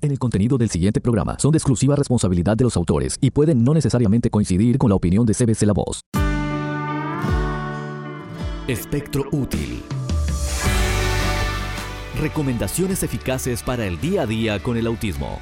En el contenido del siguiente programa son de exclusiva responsabilidad de los autores y pueden no necesariamente coincidir con la opinión de CBC La Voz. Espectro útil. Recomendaciones eficaces para el día a día con el autismo.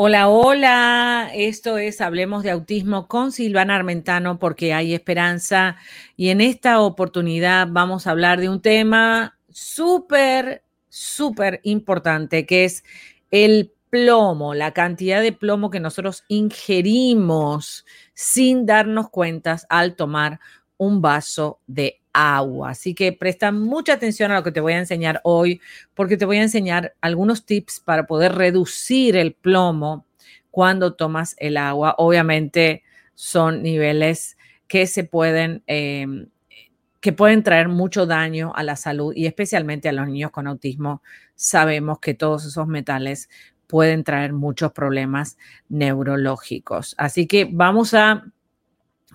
Hola, hola. Esto es Hablemos de Autismo con Silvana Armentano porque hay esperanza y en esta oportunidad vamos a hablar de un tema súper, súper importante que es el plomo, la cantidad de plomo que nosotros ingerimos sin darnos cuenta al tomar un vaso de agua. Así que presta mucha atención a lo que te voy a enseñar hoy, porque te voy a enseñar algunos tips para poder reducir el plomo cuando tomas el agua. Obviamente son niveles que se pueden, em, que pueden traer mucho daño a la salud y especialmente a los niños con autismo. Sabemos que todos esos metales pueden traer muchos problemas neurológicos. Así que vamos a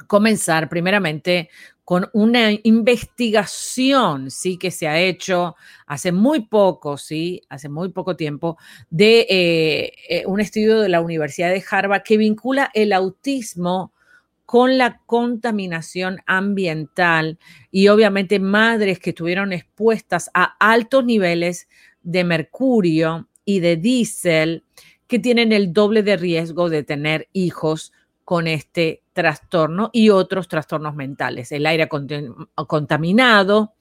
comenzar primeramente con una investigación, sí, que se ha hecho hace muy poco, sí, hace muy poco tiempo, de eh, eh, un estudio de la Universidad de Harvard que vincula el autismo con la contaminación ambiental y obviamente madres que estuvieron expuestas a altos niveles de mercurio y de diésel que tienen el doble de riesgo de tener hijos con este trastorno y otros trastornos mentales. El aire contaminado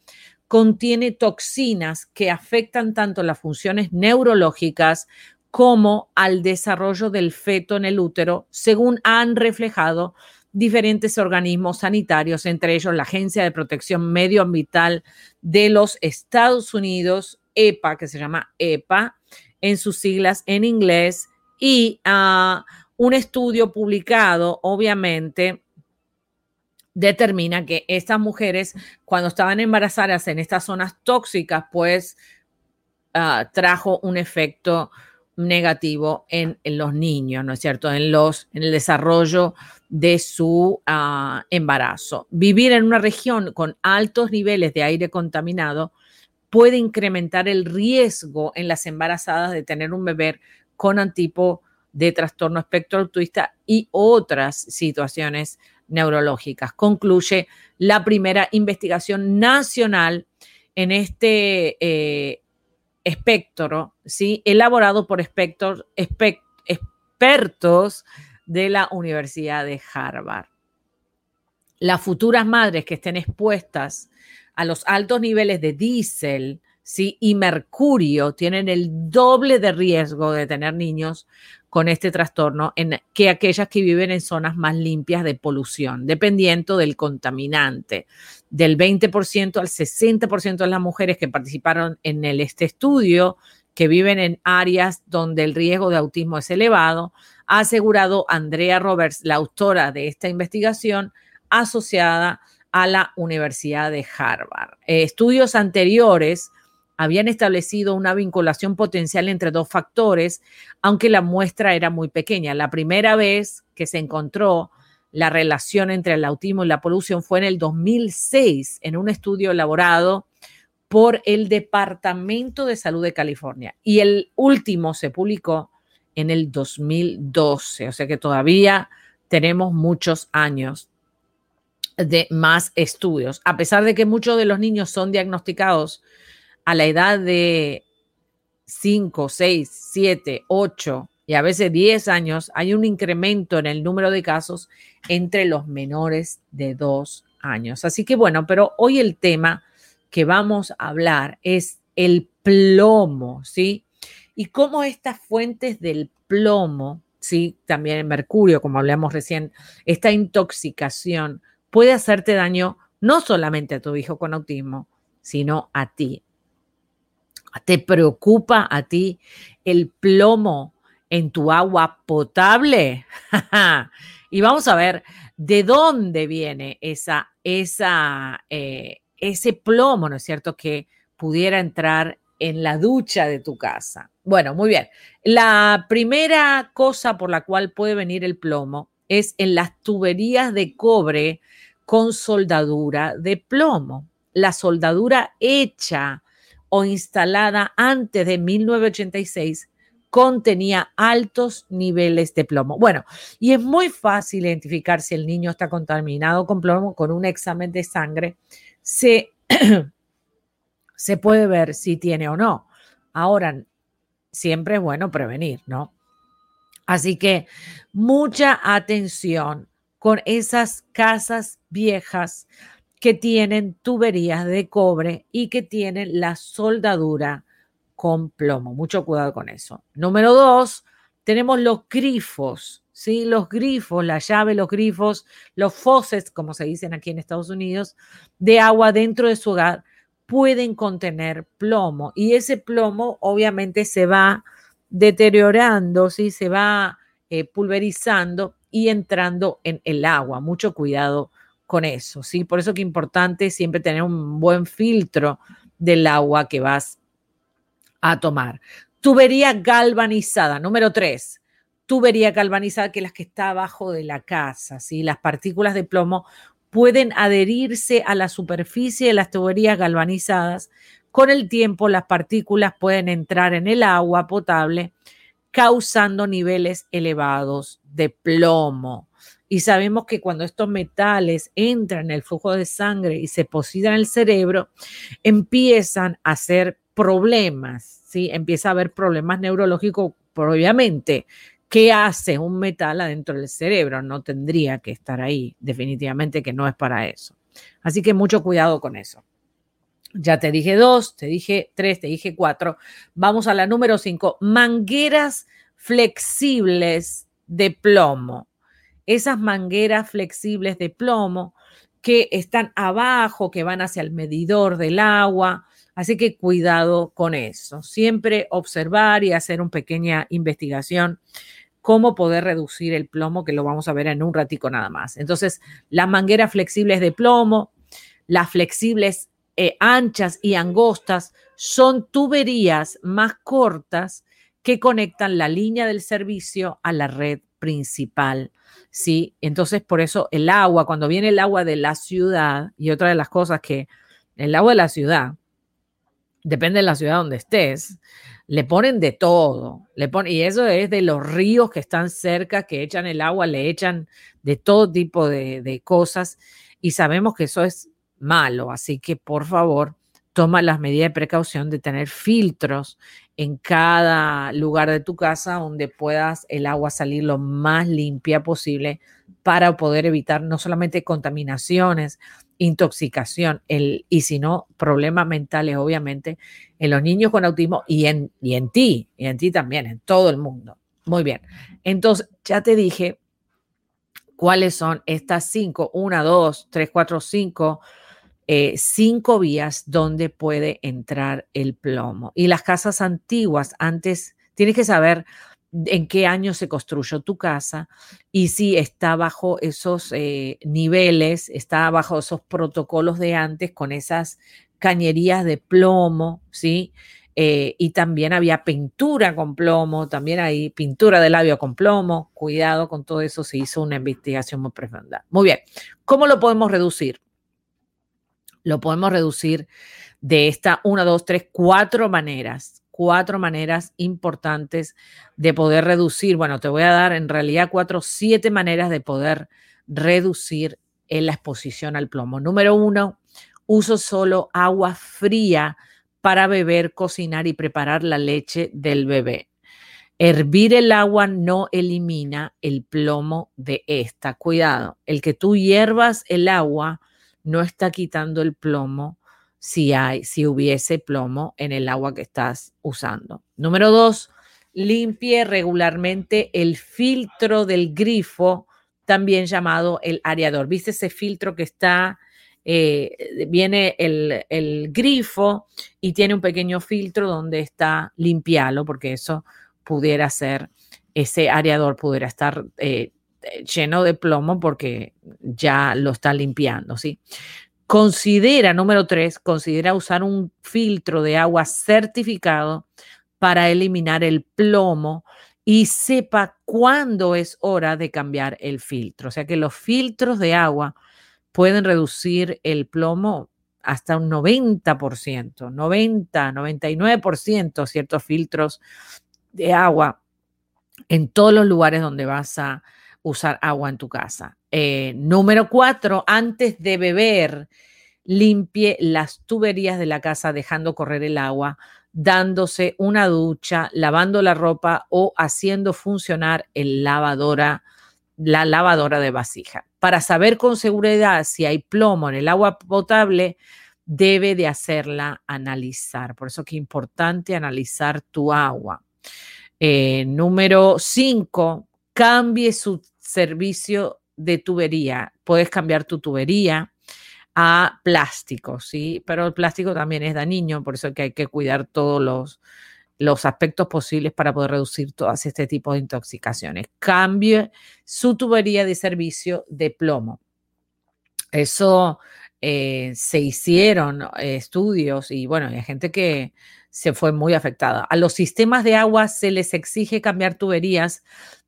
contiene toxinas que afectan tanto las funciones neurológicas como al desarrollo del feto en el útero, según han reflejado diferentes organismos sanitarios, entre ellos la Agencia de Protección Medioambiental de los Estados Unidos, EPA, que se llama EPA, en sus siglas en inglés, y uh, un estudio publicado, obviamente, determina que estas mujeres, cuando estaban embarazadas en estas zonas tóxicas, pues uh, trajo un efecto negativo en, los niños, ¿no es cierto? En, los, en el desarrollo de su uh, embarazo. Vivir en una región con altos niveles de aire contaminado puede incrementar el riesgo en las embarazadas de tener un bebé con antipo de trastorno espectro autista y otras situaciones neurológicas. Concluye la primera investigación nacional en este eh, espectro, ¿sí? elaborado por expertos de la Universidad de Harvard. Las futuras madres que estén expuestas a los altos niveles de diésel, ¿sí? y mercurio tienen el doble de riesgo de tener niños con este trastorno en, que aquellas que viven en zonas más limpias de polución, dependiendo del contaminante. Del 20% al 60% de las mujeres que participaron en este estudio, que viven en áreas donde el riesgo de autismo es elevado, ha asegurado Andrea Roberts, la autora de esta investigación asociada a la Universidad de Harvard. Eh, estudios anteriores habían establecido una vinculación potencial entre dos factores, aunque la muestra era muy pequeña. La primera vez que se encontró la relación entre el autismo y la polución fue en el 2006, en un estudio elaborado por el Departamento de Salud de California. Y el último se publicó en el 2012, o sea que todavía tenemos muchos años de más estudios. A pesar de que muchos de los niños son diagnosticados a la edad de 5, 6, 7, 8 y a veces 10 años, hay un incremento en el número de casos entre los menores de 2 años. Así que bueno, pero hoy el tema que vamos a hablar es el plomo, ¿sí? Y cómo estas fuentes del plomo, ¿sí? También el mercurio, como hablamos recién, esta intoxicación puede hacerte daño no solamente a tu hijo con autismo, sino a ti. ¿Te preocupa a ti el plomo en tu agua potable? y vamos a ver de dónde viene esa, eh, ese plomo, ¿no es cierto?, que pudiera entrar en la ducha de tu casa. Bueno, muy bien. La primera cosa por la cual puede venir el plomo es en las tuberías de cobre con soldadura de plomo. la soldadura hecha o instalada antes de 1986 contenía altos niveles de plomo. Bueno, y es muy fácil identificar si el niño está contaminado con plomo con un examen de sangre. Se, se puede ver si tiene o no. Ahora, siempre es bueno prevenir, ¿no? Así que mucha atención con esas casas viejas que tienen tuberías de cobre y que tienen la soldadura con plomo. Mucho cuidado con eso. Número dos, tenemos los grifos, ¿sí? Los grifos, la llave, los grifos, los faucets, como se dicen aquí en Estados Unidos, de agua dentro de su hogar pueden contener plomo y ese plomo obviamente se va deteriorando, ¿sí? se va eh, pulverizando y entrando en el agua. Mucho cuidado con eso, ¿sí? Por eso que es importante siempre tener un buen filtro del agua que vas a tomar. Tubería galvanizada, número tres. Tubería galvanizada, que es la que está abajo de la casa, ¿sí? Las partículas de plomo pueden adherirse a la superficie de las tuberías galvanizadas. Con el tiempo, las partículas pueden entrar en el agua potable, causando niveles elevados de plomo. Y sabemos que cuando estos metales entran en el flujo de sangre y se posicionan en el cerebro, empiezan a hacer problemas, ¿sí? Empieza a haber problemas neurológicos, obviamente. ¿Qué hace un metal adentro del cerebro? No tendría que estar ahí, definitivamente que no es para eso. Así que mucho cuidado con eso. Ya te dije dos, te dije tres, te dije cuatro. Vamos a la número cinco. Mangueras flexibles de plomo. Esas mangueras flexibles de plomo que están abajo, que van hacia el medidor del agua. Así que cuidado con eso. Siempre observar y hacer una pequeña investigación cómo poder reducir el plomo, que lo vamos a ver en un ratico nada más. Entonces, las mangueras flexibles de plomo, las flexibles eh, anchas y angostas son tuberías más cortas que conectan la línea del servicio a la red principal. ¿sí? Entonces, por eso el agua, cuando viene el agua de la ciudad, y otra de las cosas que el agua de la ciudad, depende de la ciudad donde estés, le ponen de todo, le ponen, y eso es de los ríos que están cerca, que echan el agua, le echan de todo tipo de, de cosas, y sabemos que eso es malo. Así que por favor, toma las medidas de precaución de tener filtros en cada lugar de tu casa donde puedas el agua salir lo más limpia posible para poder evitar no solamente contaminaciones, intoxicación el, y sino problemas mentales, obviamente, en los niños con autismo y en, y en ti, y en ti también, en todo el mundo. Muy bien. Entonces, ya te dije cuáles son estas cinco, una, dos, tres, cuatro, cinco eh, cinco vías donde puede entrar el plomo. Y las casas antiguas, antes tienes que saber en qué año se construyó tu casa y si está bajo esos eh, niveles, está bajo esos protocolos de antes con esas cañerías de plomo, ¿sí? Eh, y también había pintura con plomo, también hay pintura de labio con plomo. Cuidado con todo eso, se hizo una investigación muy profunda. Muy bien, ¿cómo lo podemos reducir? Lo podemos reducir de esta una, dos, tres, cuatro maneras, cuatro maneras importantes de poder reducir. Bueno, te voy a dar en realidad cuatro, siete maneras de poder reducir en la exposición al plomo. Número uno, uso solo agua fría para beber, cocinar y preparar la leche del bebé. Hervir el agua no elimina el plomo de esta. Cuidado, el que tú hiervas el agua no está quitando el plomo si hay, si hubiese plomo en el agua que estás usando. Número dos, limpie regularmente el filtro del grifo, también llamado el areador. ¿Viste ese filtro que está, eh, viene el, el, grifo y tiene un pequeño filtro donde está limpiarlo, porque eso pudiera ser, ese areador pudiera estar eh, lleno de plomo porque ya lo está limpiando, ¿sí? Considera, número tres, considera usar un filtro de agua certificado para eliminar el plomo y sepa cuándo es hora de cambiar el filtro. O sea que los filtros de agua pueden reducir el plomo hasta un 90%, 90, 99% ciertos filtros de agua en todos los lugares donde vas a usar agua en tu casa. Eh, número cuatro, antes de beber, limpie las tuberías de la casa dejando correr el agua, dándose una ducha, lavando la ropa o haciendo funcionar el lavadora, la lavadora de vasija. Para saber con seguridad si hay plomo en el agua potable, debe de hacerla analizar. Por eso que es importante analizar tu agua. Eh, número cinco, cambie su servicio de tubería. Puedes cambiar tu tubería a plástico, ¿sí? Pero el plástico también es dañino, por eso que hay que cuidar todos los, los aspectos posibles para poder reducir todas este tipo de intoxicaciones. Cambie su tubería de servicio de plomo. Eso eh, se hicieron estudios y bueno, hay gente que se fue muy afectada. A los sistemas de agua se les exige cambiar tuberías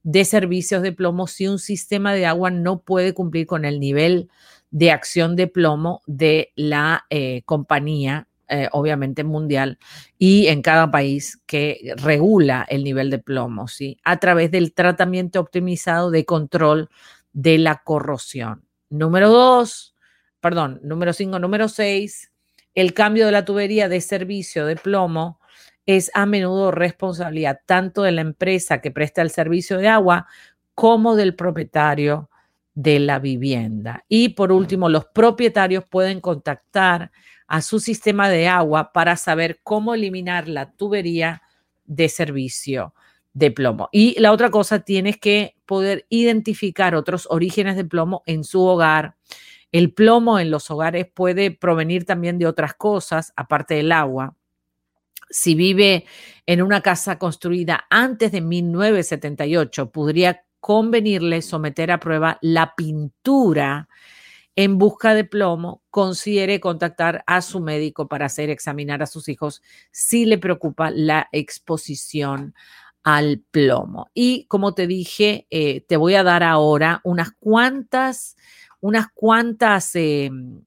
de servicios de plomo si un sistema de agua no puede cumplir con el nivel de acción de plomo de la eh, compañía, eh, obviamente mundial, y en cada país que regula el nivel de plomo, ¿sí? A través del tratamiento optimizado de control de la corrosión. Número dos, perdón, número cinco, número seis, el cambio de la tubería de servicio de plomo es a menudo responsabilidad tanto de la empresa que presta el servicio de agua como del propietario de la vivienda. Y por último, los propietarios pueden contactar a su sistema de agua para saber cómo eliminar la tubería de servicio de plomo. Y la otra cosa, tienes que poder identificar otros orígenes de plomo en su hogar. El plomo en los hogares puede provenir también de otras cosas, aparte del agua si vive en una casa construida antes de 1978, podría convenirle someter a prueba la pintura en busca de plomo, considere contactar a su médico para hacer examinar a sus hijos si le preocupa la exposición al plomo. Y como te dije, eh, te voy a dar ahora unas cuantas, unas cuantas em,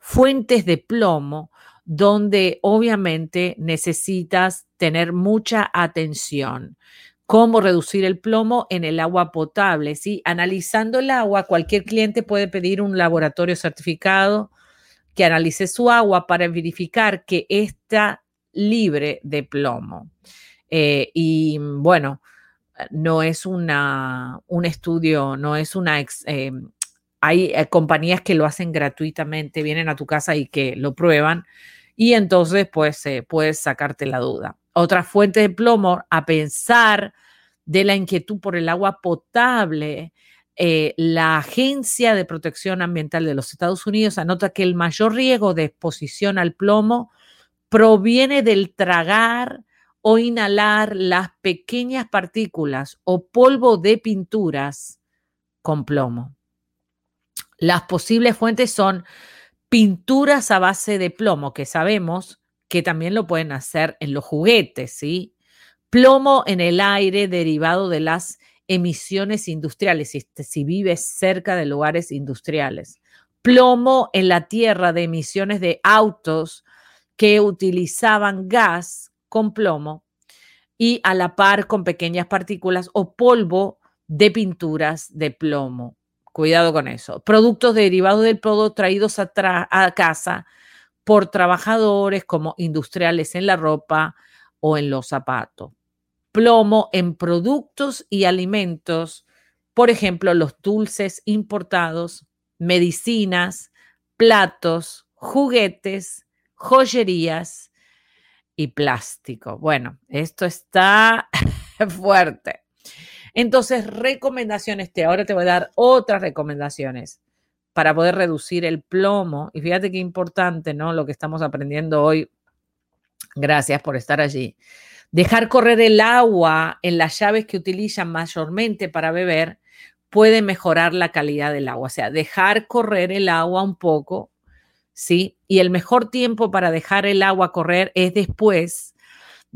fuentes de plomo donde obviamente necesitas tener mucha atención. Cómo reducir el plomo en el agua potable. ¿sí? Analizando el agua, cualquier cliente puede pedir un laboratorio certificado que analice su agua para verificar que está libre de plomo. Eh, y bueno, no es una, un estudio, no es una... Eh, hay eh, compañías que lo hacen gratuitamente, vienen a tu casa y que lo prueban y entonces pues eh, puedes sacarte la duda. Otra fuente de plomo, a pensar de la inquietud por el agua potable, eh, la Agencia de Protección Ambiental de los Estados Unidos anota que el mayor riesgo de exposición al plomo proviene del tragar o inhalar las pequeñas partículas o polvo de pinturas con plomo. Las posibles fuentes son pinturas a base de plomo, que sabemos que también lo pueden hacer en los juguetes, ¿sí? Plomo en el aire derivado de las emisiones industriales, si, si vives cerca de lugares industriales. Plomo en la tierra de emisiones de autos que utilizaban gas con plomo y a la par con pequeñas partículas o polvo de pinturas de plomo. Cuidado con eso. Productos derivados del plomo traídos a, a casa por trabajadores como industriales en la ropa o en los zapatos. Plomo en productos y alimentos, por ejemplo, los dulces importados, medicinas, platos, juguetes, joyerías y plástico. Bueno, esto está fuerte. Entonces, recomendaciones, te, ahora te voy a dar otras recomendaciones para poder reducir el plomo. Y fíjate qué importante, ¿no? Lo que estamos aprendiendo hoy. Gracias por estar allí. Dejar correr el agua en las llaves que utilizan mayormente para beber puede mejorar la calidad del agua. O sea, dejar correr el agua un poco, ¿sí? Y el mejor tiempo para dejar el agua correr es después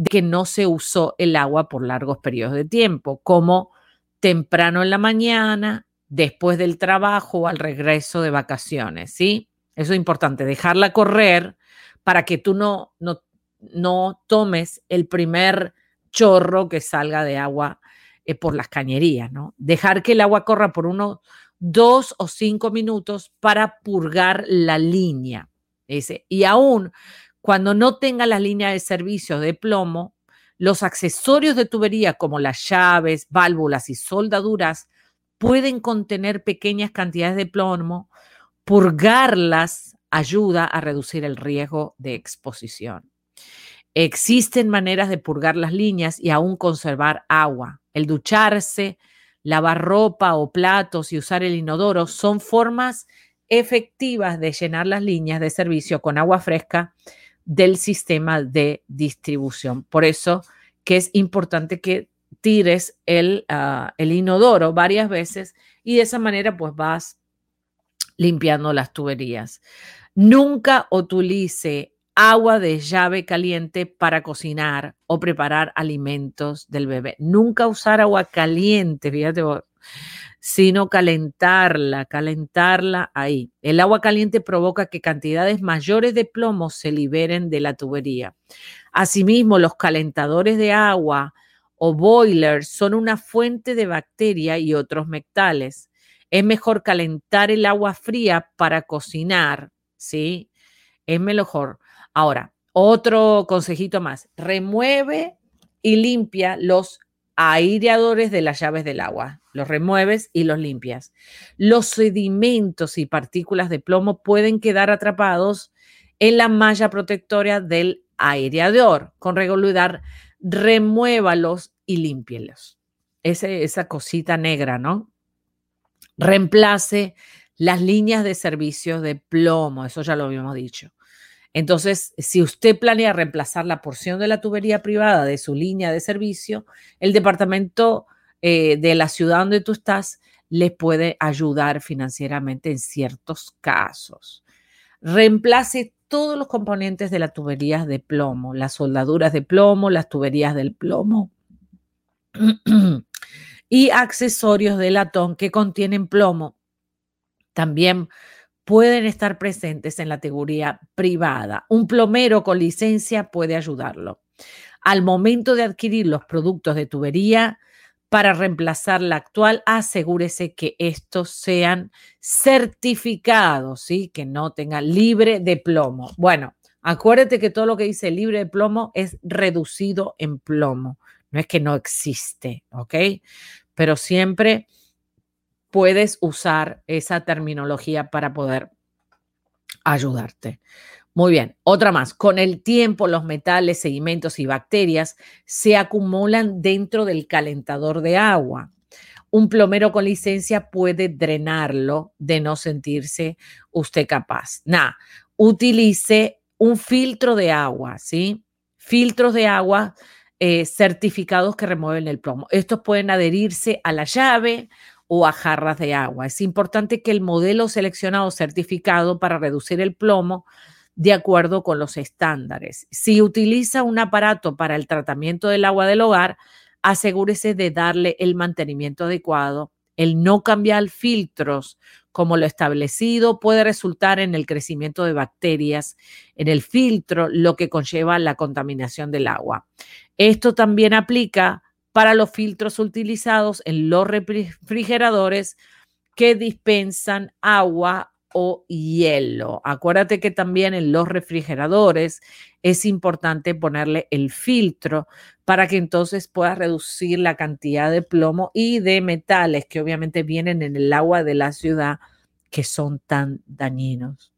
de que no se usó el agua por largos periodos de tiempo, como temprano en la mañana, después del trabajo o al regreso de vacaciones, ¿sí? Eso es importante, dejarla correr para que tú no, no, no tomes el primer chorro que salga de agua eh, por las cañerías, ¿no? Dejar que el agua corra por unos dos o cinco minutos para purgar la línea. Y aún cuando no tenga la línea de servicio de plomo, los accesorios de tubería como las llaves, válvulas y soldaduras pueden contener pequeñas cantidades de plomo. Purgarlas ayuda a reducir el riesgo de exposición. Existen maneras de purgar las líneas y aún conservar agua. El ducharse, lavar ropa o platos y usar el inodoro son formas efectivas de llenar las líneas de servicio con agua fresca del sistema de distribución. Por eso que es importante que tires el, ah, el inodoro varias veces y de esa manera pues vas limpiando las tuberías. Nunca utilice agua de llave caliente para cocinar o preparar alimentos del bebé. Nunca usar agua caliente, fíjate, sino calentarla, calentarla ahí. El agua caliente provoca que cantidades mayores de plomo se liberen de la tubería. Asimismo, los calentadores de agua o boilers son una fuente de bacteria y otros metales. Es mejor calentar el agua fría para cocinar, ¿sí? Es mejor Ahora, otro consejito más, remueve y limpia los aireadores de las llaves del agua. Los remueves y los limpias. Los sedimentos y partículas de plomo pueden quedar atrapados en la malla protectora del aireador. Con regularidad, remuévalos y límpielos. esa cosita negra, ¿no? Reemplace las líneas de servicios de plomo, eso ya lo habíamos dicho. Entonces, si usted planea reemplazar la porción de la tubería privada de su línea de servicio, el departamento eh, de la ciudad donde tú estás le puede ayudar financieramente en ciertos casos. Reemplace todos los componentes de las tuberías de plomo, las soldaduras de plomo, las tuberías del plomo y accesorios de latón que contienen plomo. También pueden estar presentes en la teoría privada. Un plomero con licencia puede ayudarlo. Al momento de adquirir los productos de tubería, para reemplazar la actual, asegúrese que estos sean certificados, ¿sí? que no tengan libre de plomo. Bueno, acuérdate que todo lo que dice libre de plomo es reducido en plomo. No es que no existe, ¿ok? Pero siempre puedes usar esa terminología para poder ayudarte. Muy bien, otra más. Con el tiempo, los metales, sedimentos y bacterias se acumulan dentro del calentador de agua. Un plomero con licencia puede drenarlo de no sentirse usted capaz. Nada, utilice un filtro de agua, ¿sí? Filtros de agua eh, certificados que remueven el plomo. Estos pueden adherirse a la llave o a jarras de agua. Es importante que el modelo seleccionado certificado para reducir el plomo de acuerdo con los estándares. Si utiliza un aparato para el tratamiento del agua del hogar, asegúrese de darle el mantenimiento adecuado. El no cambiar filtros como lo establecido puede resultar en el crecimiento de bacterias en el filtro, lo que conlleva la contaminación del agua. Esto también aplica para los filtros utilizados en los refrigeradores que dispensan agua o hielo. Acuérdate que también en los refrigeradores es importante ponerle el filtro para que entonces pueda reducir la cantidad de plomo y de metales que obviamente vienen en el agua de la ciudad que son tan dañinos.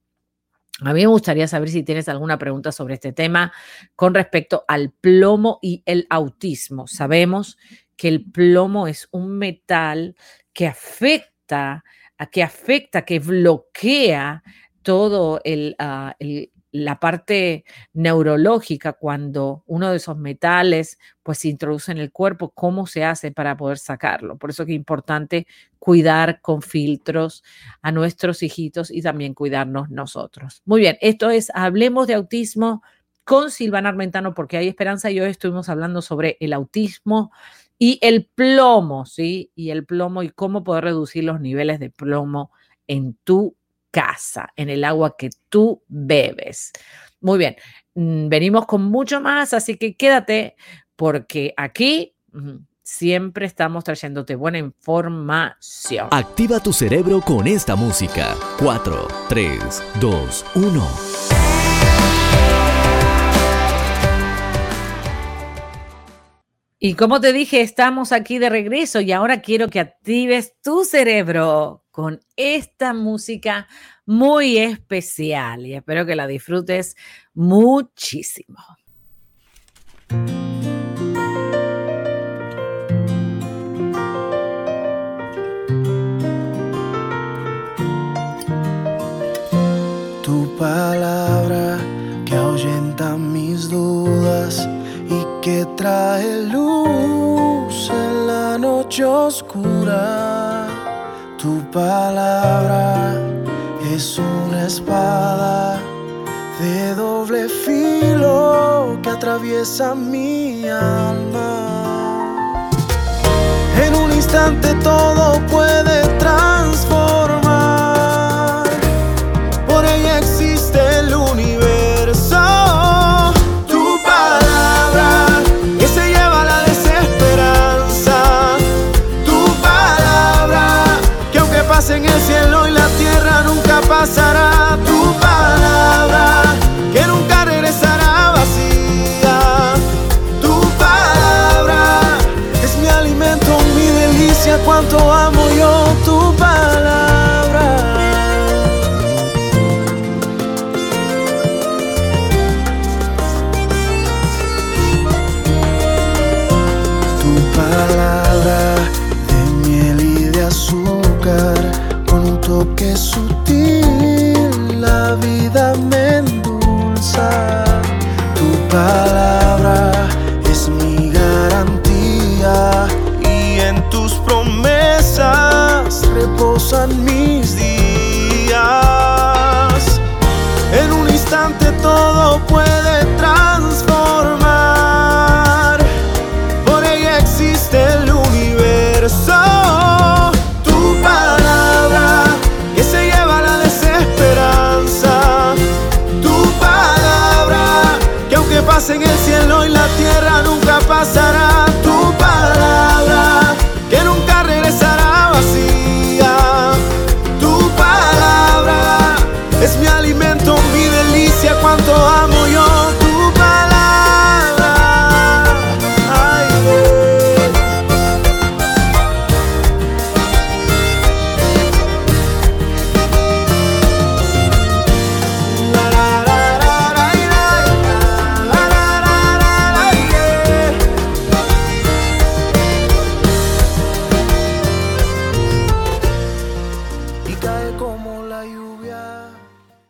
A mí me gustaría saber si tienes alguna pregunta sobre este tema con respecto al plomo y el autismo. Sabemos que el plomo es un metal que afecta, que afecta, que bloquea todo el, ah, el, la parte neurológica cuando uno de esos metales pues se introduce en el cuerpo, cómo se hace para poder sacarlo. Por eso es importante cuidar con filtros a nuestros hijitos y también cuidarnos nosotros. Muy bien, esto es Hablemos de Autismo con Silvana Armentano porque hay esperanza y hoy estuvimos hablando sobre el autismo y el plomo, ¿sí? Y el plomo y cómo poder reducir los niveles de plomo en tu casa, en el agua que tú bebes. Muy bien, mm, venimos con mucho más, así que quédate porque aquí siempre estamos trayéndote buena información. Activa tu cerebro con esta música. 4, 3, 2, 1. Y como te dije, estamos aquí de regreso y ahora quiero que actives tu cerebro con esta música muy especial y espero que la disfrutes muchísimo. Tu palabra que ahuyenta mis dudas que trae luz en la noche oscura. Tu palabra es una espada de doble filo que atraviesa mi alma. En un instante todo puede transformar. Existe